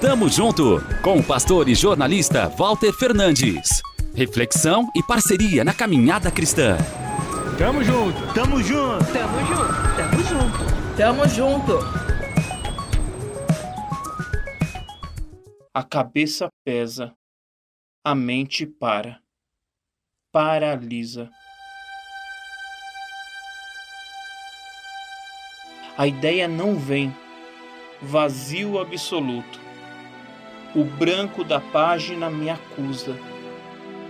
Tamo junto com o pastor e jornalista Walter Fernandes. Reflexão e parceria na caminhada cristã. Tamo junto, tamo junto, tamo junto, tamo junto, tamo junto. A cabeça pesa, a mente para, paralisa. A ideia não vem, vazio absoluto. O branco da página me acusa,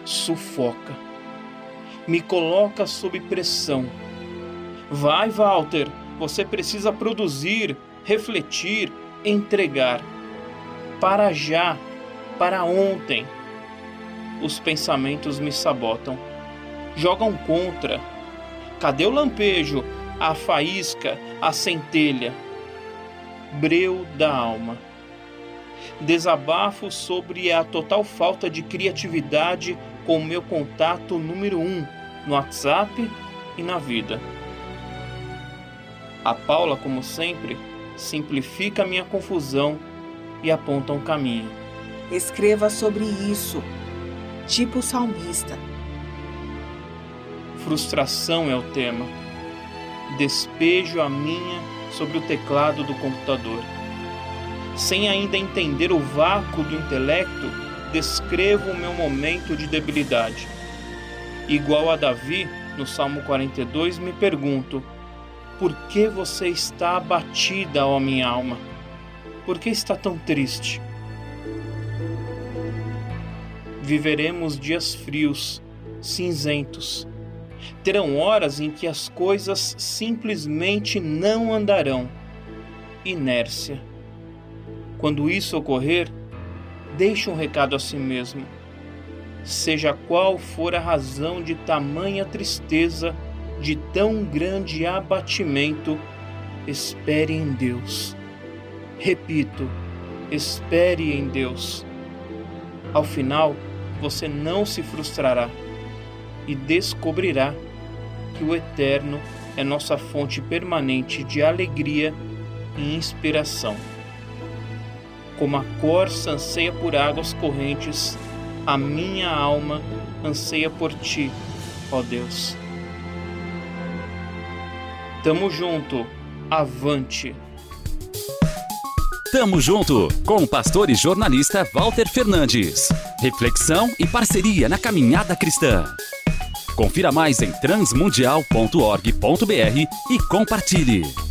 sufoca, me coloca sob pressão. Vai, Walter, você precisa produzir, refletir, entregar. Para já, para ontem. Os pensamentos me sabotam, jogam contra. Cadê o lampejo, a faísca, a centelha? Breu da alma desabafo sobre a total falta de criatividade com o meu contato número um no WhatsApp e na vida. A Paula, como sempre, simplifica minha confusão e aponta um caminho. Escreva sobre isso, tipo salmista. Frustração é o tema. Despejo a minha sobre o teclado do computador sem ainda entender o vácuo do intelecto, descrevo o meu momento de debilidade. Igual a Davi, no Salmo 42, me pergunto: por que você está abatida, ó minha alma? Por que está tão triste? Viveremos dias frios, cinzentos. Terão horas em que as coisas simplesmente não andarão. Inércia. Quando isso ocorrer, deixe um recado a si mesmo. Seja qual for a razão de tamanha tristeza, de tão grande abatimento, espere em Deus. Repito, espere em Deus. Ao final, você não se frustrará e descobrirá que o Eterno é nossa fonte permanente de alegria e inspiração. Como a corça anseia por águas correntes, a minha alma anseia por ti, ó Deus. Tamo junto, avante. Tamo junto com o pastor e jornalista Walter Fernandes. Reflexão e parceria na caminhada cristã. Confira mais em transmundial.org.br e compartilhe.